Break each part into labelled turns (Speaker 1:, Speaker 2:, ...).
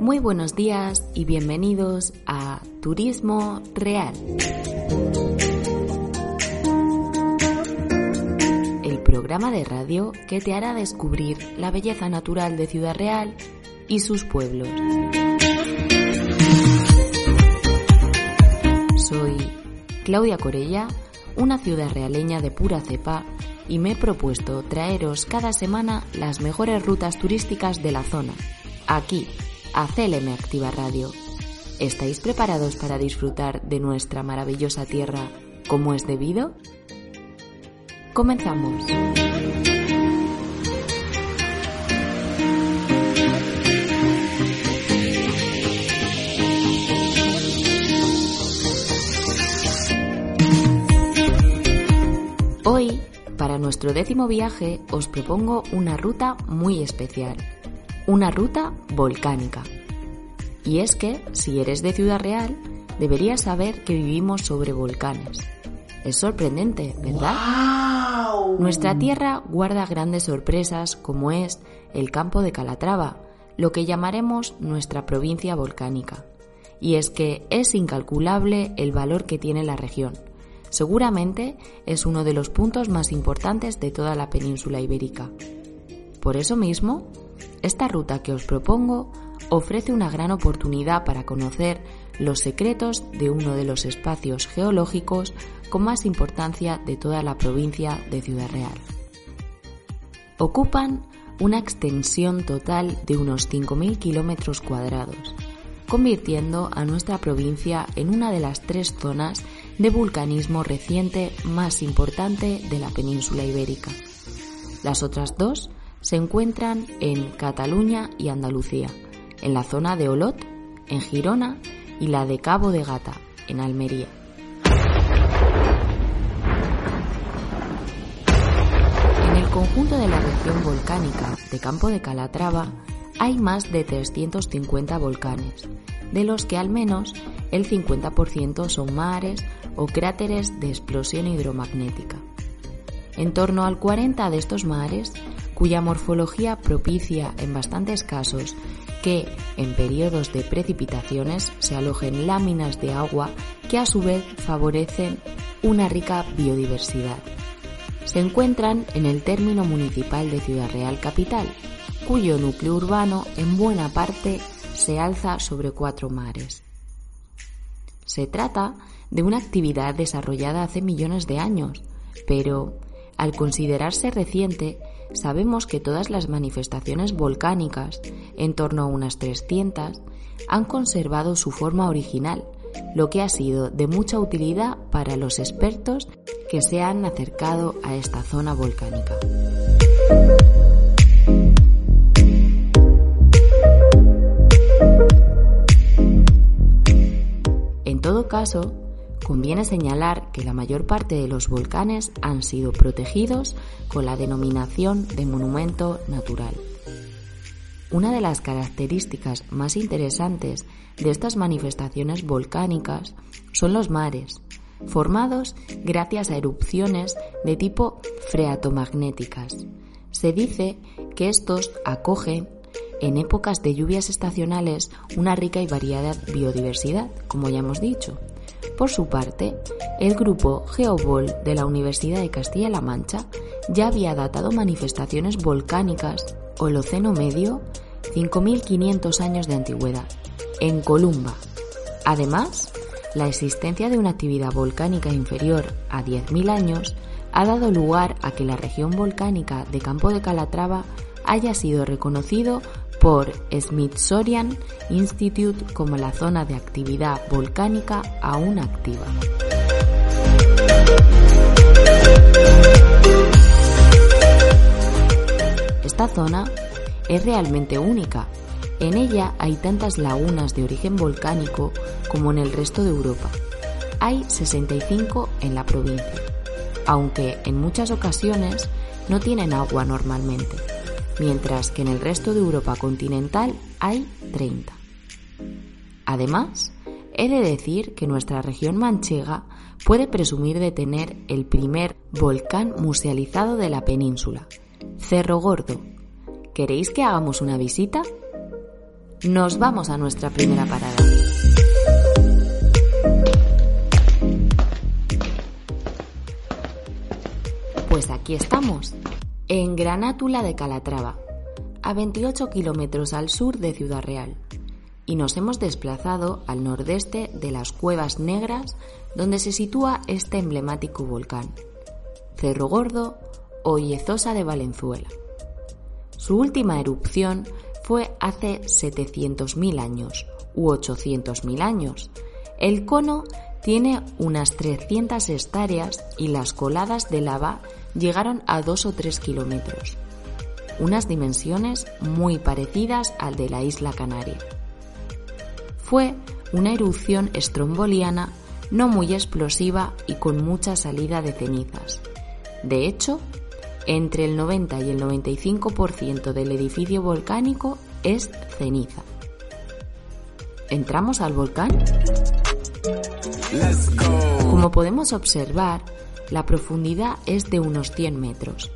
Speaker 1: Muy buenos días y bienvenidos a Turismo Real. El programa de radio que te hará descubrir la belleza natural de Ciudad Real y sus pueblos. Soy Claudia Corella, una ciudad realeña de pura cepa y me he propuesto traeros cada semana las mejores rutas turísticas de la zona, aquí a CLM Activa Radio. ¿Estáis preparados para disfrutar de nuestra maravillosa tierra como es debido? Comenzamos. Hoy, para nuestro décimo viaje, os propongo una ruta muy especial una ruta volcánica. Y es que, si eres de Ciudad Real, deberías saber que vivimos sobre volcanes. Es sorprendente, ¿verdad? Nuestra tierra guarda grandes sorpresas como es el campo de Calatrava, lo que llamaremos nuestra provincia volcánica. Y es que es incalculable el valor que tiene la región. Seguramente es uno de los puntos más importantes de toda la península ibérica. Por eso mismo, esta ruta que os propongo ofrece una gran oportunidad para conocer los secretos de uno de los espacios geológicos con más importancia de toda la provincia de Ciudad Real. Ocupan una extensión total de unos 5.000 kilómetros cuadrados, convirtiendo a nuestra provincia en una de las tres zonas de vulcanismo reciente más importante de la península ibérica. Las otras dos se encuentran en Cataluña y Andalucía, en la zona de Olot, en Girona y la de Cabo de Gata, en Almería. En el conjunto de la región volcánica de Campo de Calatrava hay más de 350 volcanes, de los que al menos el 50% son mares o cráteres de explosión hidromagnética. En torno al 40 de estos mares cuya morfología propicia en bastantes casos que en periodos de precipitaciones se alojen láminas de agua que a su vez favorecen una rica biodiversidad. Se encuentran en el término municipal de Ciudad Real Capital, cuyo núcleo urbano en buena parte se alza sobre cuatro mares. Se trata de una actividad desarrollada hace millones de años, pero al considerarse reciente sabemos que todas las manifestaciones volcánicas, en torno a unas 300, han conservado su forma original, lo que ha sido de mucha utilidad para los expertos que se han acercado a esta zona volcánica. En todo caso, Conviene señalar que la mayor parte de los volcanes han sido protegidos con la denominación de monumento natural. Una de las características más interesantes de estas manifestaciones volcánicas son los mares, formados gracias a erupciones de tipo freatomagnéticas. Se dice que estos acogen en épocas de lluvias estacionales una rica y variada biodiversidad, como ya hemos dicho, por su parte, el grupo Geobol de la Universidad de Castilla-La Mancha ya había datado manifestaciones volcánicas Holoceno Medio 5.500 años de antigüedad en Columba. Además, la existencia de una actividad volcánica inferior a 10.000 años ha dado lugar a que la región volcánica de Campo de Calatrava haya sido reconocido por Smithsonian Institute como la zona de actividad volcánica aún activa. Esta zona es realmente única. En ella hay tantas lagunas de origen volcánico como en el resto de Europa. Hay 65 en la provincia, aunque en muchas ocasiones no tienen agua normalmente mientras que en el resto de Europa continental hay 30. Además, he de decir que nuestra región manchega puede presumir de tener el primer volcán musealizado de la península, Cerro Gordo. ¿Queréis que hagamos una visita? Nos vamos a nuestra primera parada. Pues aquí estamos, en Granátula de Calatrava, a 28 kilómetros al sur de Ciudad Real, y nos hemos desplazado al nordeste de las Cuevas Negras, donde se sitúa este emblemático volcán, Cerro Gordo o Yezosa de Valenzuela. Su última erupción fue hace 700.000 años u 800.000 años. El cono tiene unas 300 hectáreas y las coladas de lava llegaron a 2 o 3 kilómetros, unas dimensiones muy parecidas al de la isla Canaria. Fue una erupción estromboliana no muy explosiva y con mucha salida de cenizas. De hecho, entre el 90 y el 95% del edificio volcánico es ceniza. ¿Entramos al volcán? Como podemos observar, la profundidad es de unos 100 metros.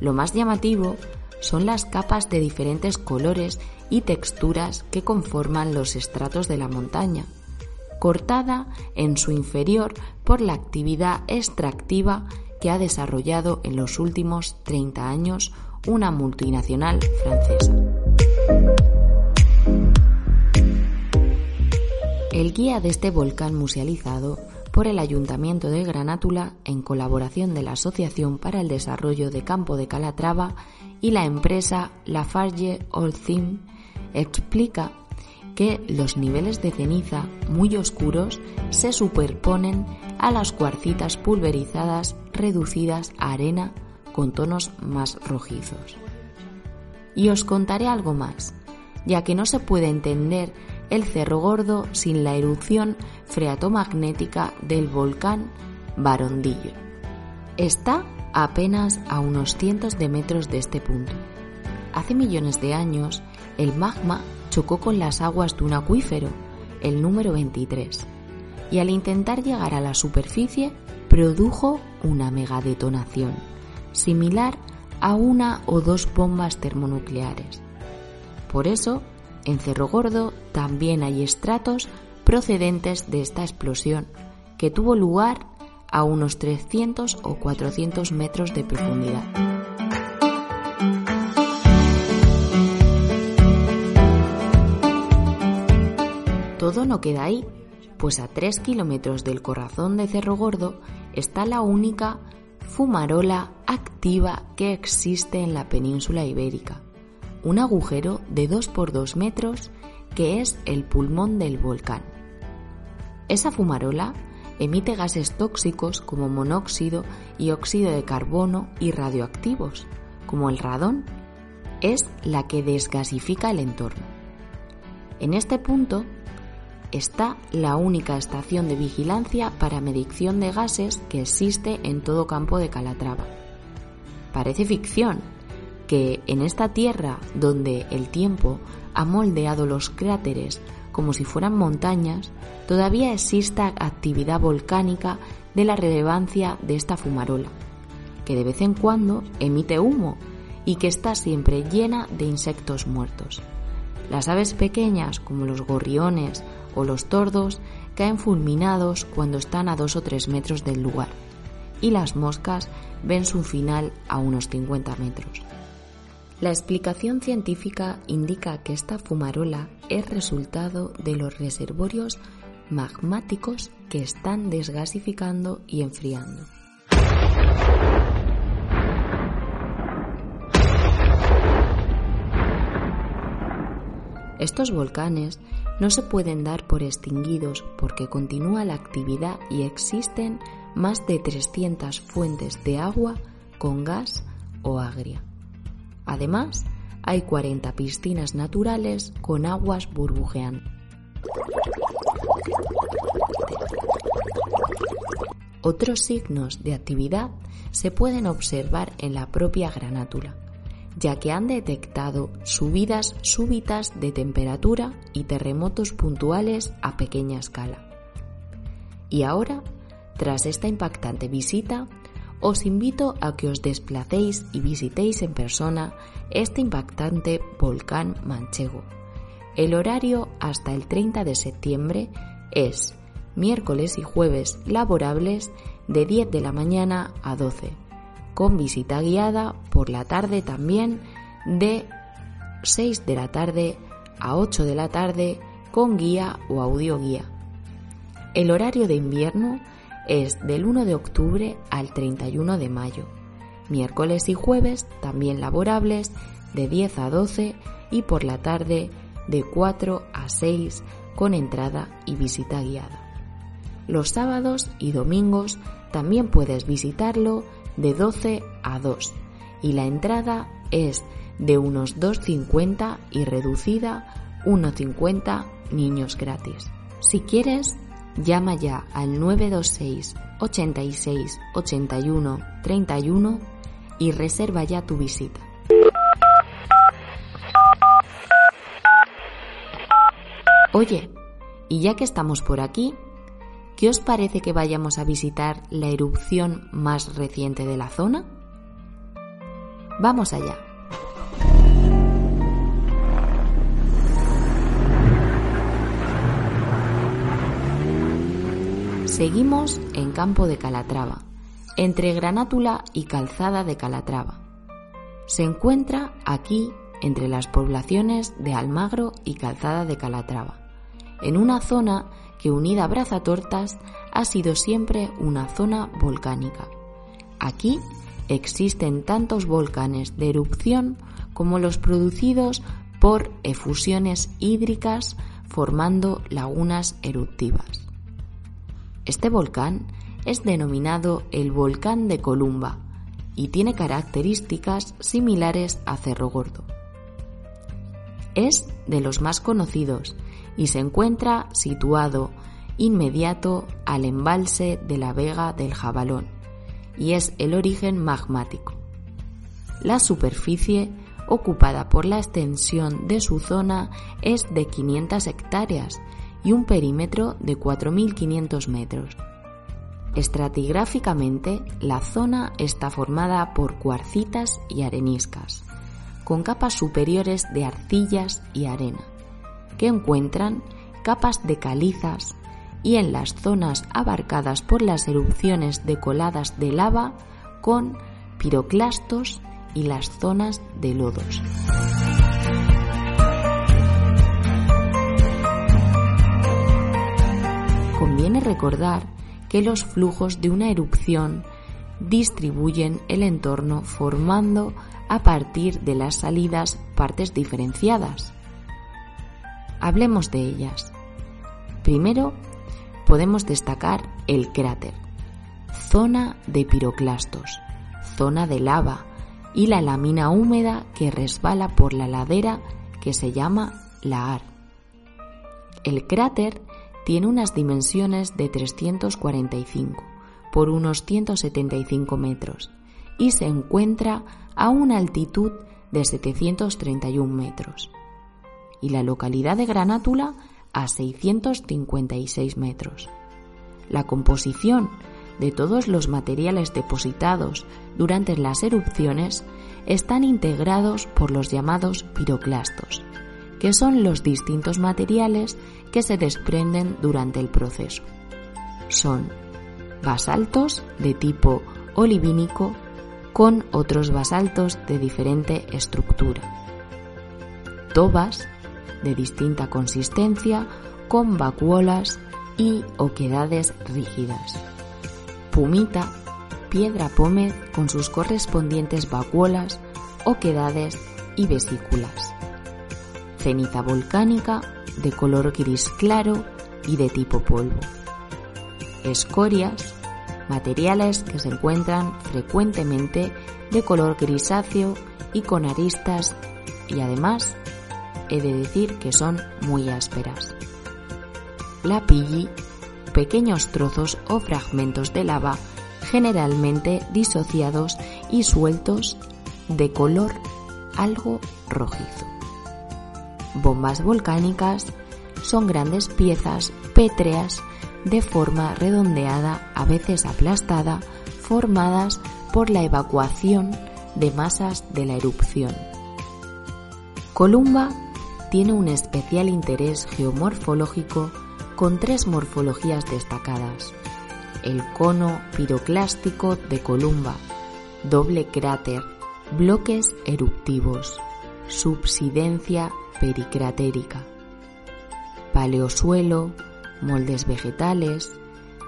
Speaker 1: Lo más llamativo son las capas de diferentes colores y texturas que conforman los estratos de la montaña, cortada en su inferior por la actividad extractiva que ha desarrollado en los últimos 30 años una multinacional francesa. El guía de este volcán musealizado por el Ayuntamiento de Granátula en colaboración de la Asociación para el Desarrollo de Campo de Calatrava y la empresa Lafarge Holcim, explica que los niveles de ceniza muy oscuros se superponen a las cuarcitas pulverizadas reducidas a arena con tonos más rojizos. Y os contaré algo más, ya que no se puede entender el Cerro Gordo sin la erupción freatomagnética del volcán Barondillo. Está apenas a unos cientos de metros de este punto. Hace millones de años, el magma chocó con las aguas de un acuífero, el número 23, y al intentar llegar a la superficie produjo una megadetonación, similar a una o dos bombas termonucleares. Por eso, en Cerro Gordo también hay estratos procedentes de esta explosión, que tuvo lugar a unos 300 o 400 metros de profundidad. Todo no queda ahí, pues a 3 kilómetros del corazón de Cerro Gordo está la única fumarola activa que existe en la península ibérica un agujero de 2 por 2 metros que es el pulmón del volcán. Esa fumarola emite gases tóxicos como monóxido y óxido de carbono y radioactivos, como el radón. Es la que desgasifica el entorno. En este punto está la única estación de vigilancia para medición de gases que existe en todo campo de Calatrava. Parece ficción, que en esta tierra donde el tiempo ha moldeado los cráteres como si fueran montañas, todavía exista actividad volcánica de la relevancia de esta fumarola, que de vez en cuando emite humo y que está siempre llena de insectos muertos. Las aves pequeñas, como los gorriones o los tordos, caen fulminados cuando están a dos o tres metros del lugar, y las moscas ven su final a unos 50 metros. La explicación científica indica que esta fumarola es resultado de los reservorios magmáticos que están desgasificando y enfriando. Estos volcanes no se pueden dar por extinguidos porque continúa la actividad y existen más de 300 fuentes de agua con gas o agria. Además, hay 40 piscinas naturales con aguas burbujeantes. Otros signos de actividad se pueden observar en la propia granátula, ya que han detectado subidas súbitas de temperatura y terremotos puntuales a pequeña escala. Y ahora, tras esta impactante visita, os invito a que os desplacéis y visitéis en persona este impactante volcán manchego. El horario hasta el 30 de septiembre es miércoles y jueves laborables de 10 de la mañana a 12, con visita guiada por la tarde también de 6 de la tarde a 8 de la tarde con guía o audio guía. El horario de invierno es del 1 de octubre al 31 de mayo. Miércoles y jueves también laborables de 10 a 12 y por la tarde de 4 a 6 con entrada y visita guiada. Los sábados y domingos también puedes visitarlo de 12 a 2 y la entrada es de unos 2,50 y reducida 1,50 niños gratis. Si quieres, llama ya al 926 86 81 31 y reserva ya tu visita. Oye, y ya que estamos por aquí, ¿qué os parece que vayamos a visitar la erupción más reciente de la zona? Vamos allá. Seguimos en Campo de Calatrava, entre Granátula y Calzada de Calatrava. Se encuentra aquí entre las poblaciones de Almagro y Calzada de Calatrava, en una zona que unida a Brazatortas ha sido siempre una zona volcánica. Aquí existen tantos volcanes de erupción como los producidos por efusiones hídricas formando lagunas eruptivas. Este volcán es denominado el volcán de Columba y tiene características similares a Cerro Gordo. Es de los más conocidos y se encuentra situado inmediato al embalse de la Vega del Jabalón y es el origen magmático. La superficie ocupada por la extensión de su zona es de 500 hectáreas y un perímetro de 4.500 metros. Estratigráficamente, la zona está formada por cuarcitas y areniscas, con capas superiores de arcillas y arena, que encuentran capas de calizas y en las zonas abarcadas por las erupciones de coladas de lava con piroclastos y las zonas de lodos. Recordar que los flujos de una erupción distribuyen el entorno formando a partir de las salidas partes diferenciadas. Hablemos de ellas. Primero, podemos destacar el cráter, zona de piroclastos, zona de lava y la lámina húmeda que resbala por la ladera que se llama lahar. El cráter tiene unas dimensiones de 345 por unos 175 metros y se encuentra a una altitud de 731 metros y la localidad de Granátula a 656 metros. La composición de todos los materiales depositados durante las erupciones están integrados por los llamados piroclastos, que son los distintos materiales que se desprenden durante el proceso. Son basaltos de tipo olivínico con otros basaltos de diferente estructura, tobas de distinta consistencia con vacuolas y oquedades rígidas, pumita, piedra pómez con sus correspondientes vacuolas, oquedades y vesículas. Ceniza volcánica de color gris claro y de tipo polvo. Escorias, materiales que se encuentran frecuentemente de color grisáceo y con aristas y además he de decir que son muy ásperas. La pilli, pequeños trozos o fragmentos de lava generalmente disociados y sueltos de color algo rojizo. Bombas volcánicas son grandes piezas pétreas de forma redondeada, a veces aplastada, formadas por la evacuación de masas de la erupción. Columba tiene un especial interés geomorfológico con tres morfologías destacadas. El cono piroclástico de Columba, doble cráter, bloques eruptivos, subsidencia pericratérica, paleosuelo, moldes vegetales,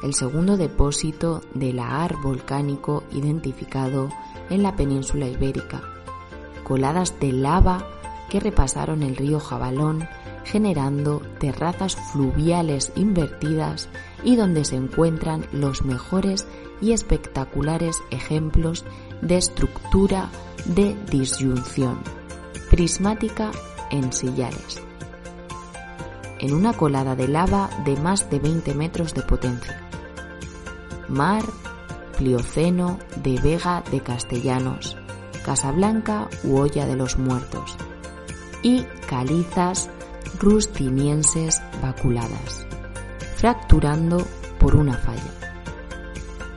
Speaker 1: el segundo depósito de lahar volcánico identificado en la península ibérica, coladas de lava que repasaron el río Jabalón generando terrazas fluviales invertidas y donde se encuentran los mejores y espectaculares ejemplos de estructura de disyunción. Prismática en sillares en una colada de lava de más de 20 metros de potencia. Mar, Plioceno de Vega de Castellanos, Casablanca u Olla de los Muertos y calizas rustinienses vaculadas, fracturando por una falla.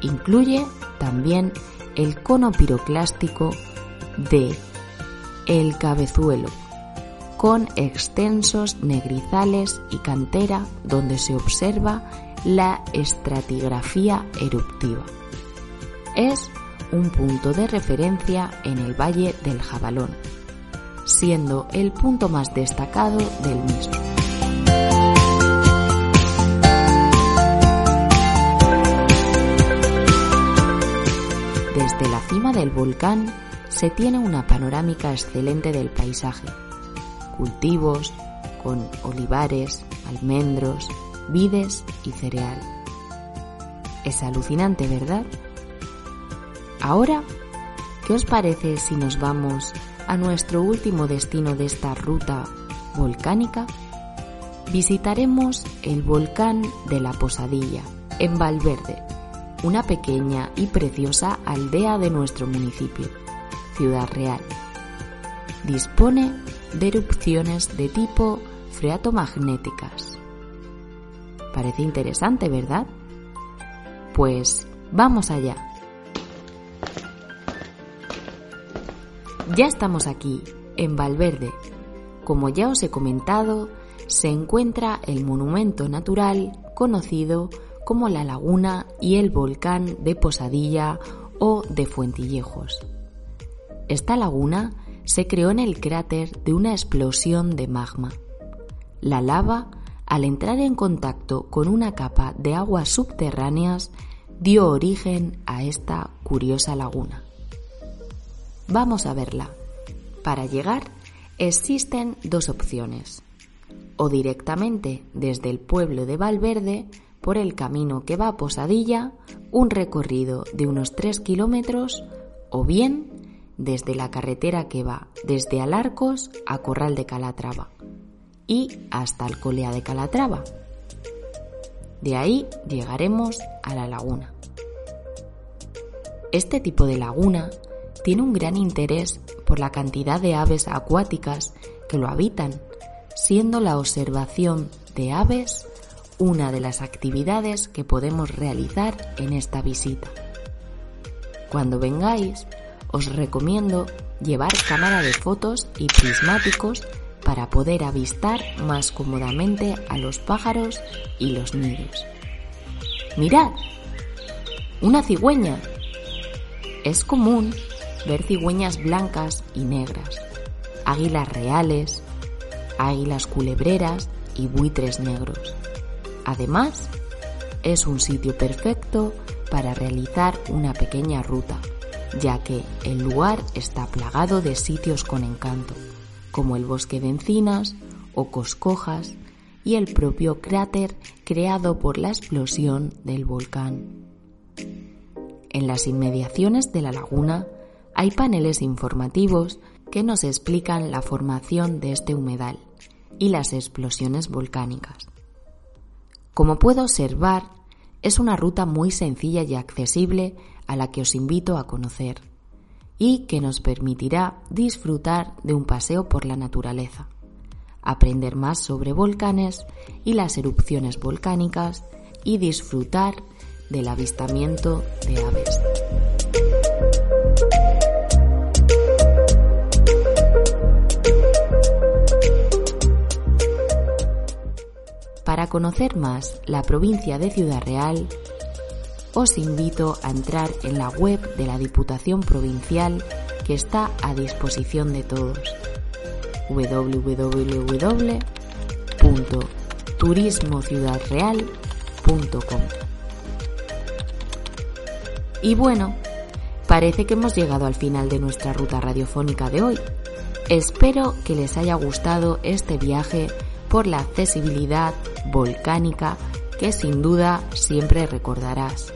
Speaker 1: Incluye también el cono piroclástico de El Cabezuelo, con extensos negrizales y cantera donde se observa la estratigrafía eruptiva. Es un punto de referencia en el Valle del Jabalón, siendo el punto más destacado del mismo. Desde la cima del volcán se tiene una panorámica excelente del paisaje cultivos con olivares, almendros, vides y cereal. Es alucinante, ¿verdad? Ahora, ¿qué os parece si nos vamos a nuestro último destino de esta ruta volcánica? Visitaremos el volcán de la Posadilla, en Valverde, una pequeña y preciosa aldea de nuestro municipio, Ciudad Real. Dispone de erupciones de tipo freatomagnéticas. Parece interesante, ¿verdad? Pues vamos allá. Ya estamos aquí, en Valverde. Como ya os he comentado, se encuentra el monumento natural conocido como la laguna y el volcán de Posadilla o de Fuentillejos. Esta laguna se creó en el cráter de una explosión de magma. La lava, al entrar en contacto con una capa de aguas subterráneas, dio origen a esta curiosa laguna. Vamos a verla. Para llegar existen dos opciones. O directamente desde el pueblo de Valverde por el camino que va a Posadilla, un recorrido de unos 3 kilómetros, o bien desde la carretera que va desde Alarcos a Corral de Calatrava y hasta Alcolea de Calatrava. De ahí llegaremos a la laguna. Este tipo de laguna tiene un gran interés por la cantidad de aves acuáticas que lo habitan, siendo la observación de aves una de las actividades que podemos realizar en esta visita. Cuando vengáis, os recomiendo llevar cámara de fotos y prismáticos para poder avistar más cómodamente a los pájaros y los nidos. Mirad, una cigüeña. Es común ver cigüeñas blancas y negras, águilas reales, águilas culebreras y buitres negros. Además, es un sitio perfecto para realizar una pequeña ruta ya que el lugar está plagado de sitios con encanto, como el bosque de encinas o coscojas y el propio cráter creado por la explosión del volcán. En las inmediaciones de la laguna hay paneles informativos que nos explican la formación de este humedal y las explosiones volcánicas. Como puedo observar, es una ruta muy sencilla y accesible a la que os invito a conocer y que nos permitirá disfrutar de un paseo por la naturaleza, aprender más sobre volcanes y las erupciones volcánicas y disfrutar del avistamiento de aves. Para conocer más la provincia de Ciudad Real, os invito a entrar en la web de la Diputación Provincial que está a disposición de todos. www.turismociudadreal.com Y bueno, parece que hemos llegado al final de nuestra ruta radiofónica de hoy. Espero que les haya gustado este viaje por la accesibilidad volcánica que sin duda siempre recordarás,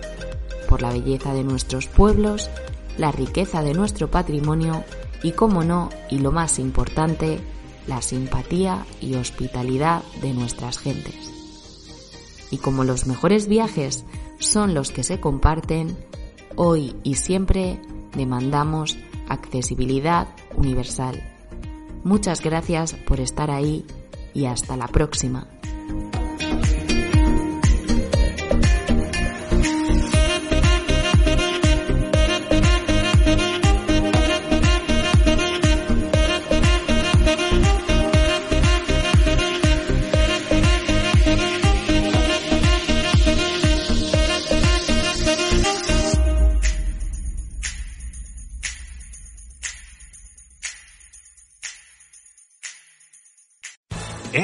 Speaker 1: por la belleza de nuestros pueblos, la riqueza de nuestro patrimonio y, como no, y lo más importante, la simpatía y hospitalidad de nuestras gentes. Y como los mejores viajes son los que se comparten, hoy y siempre demandamos accesibilidad universal. Muchas gracias por estar ahí y hasta la próxima.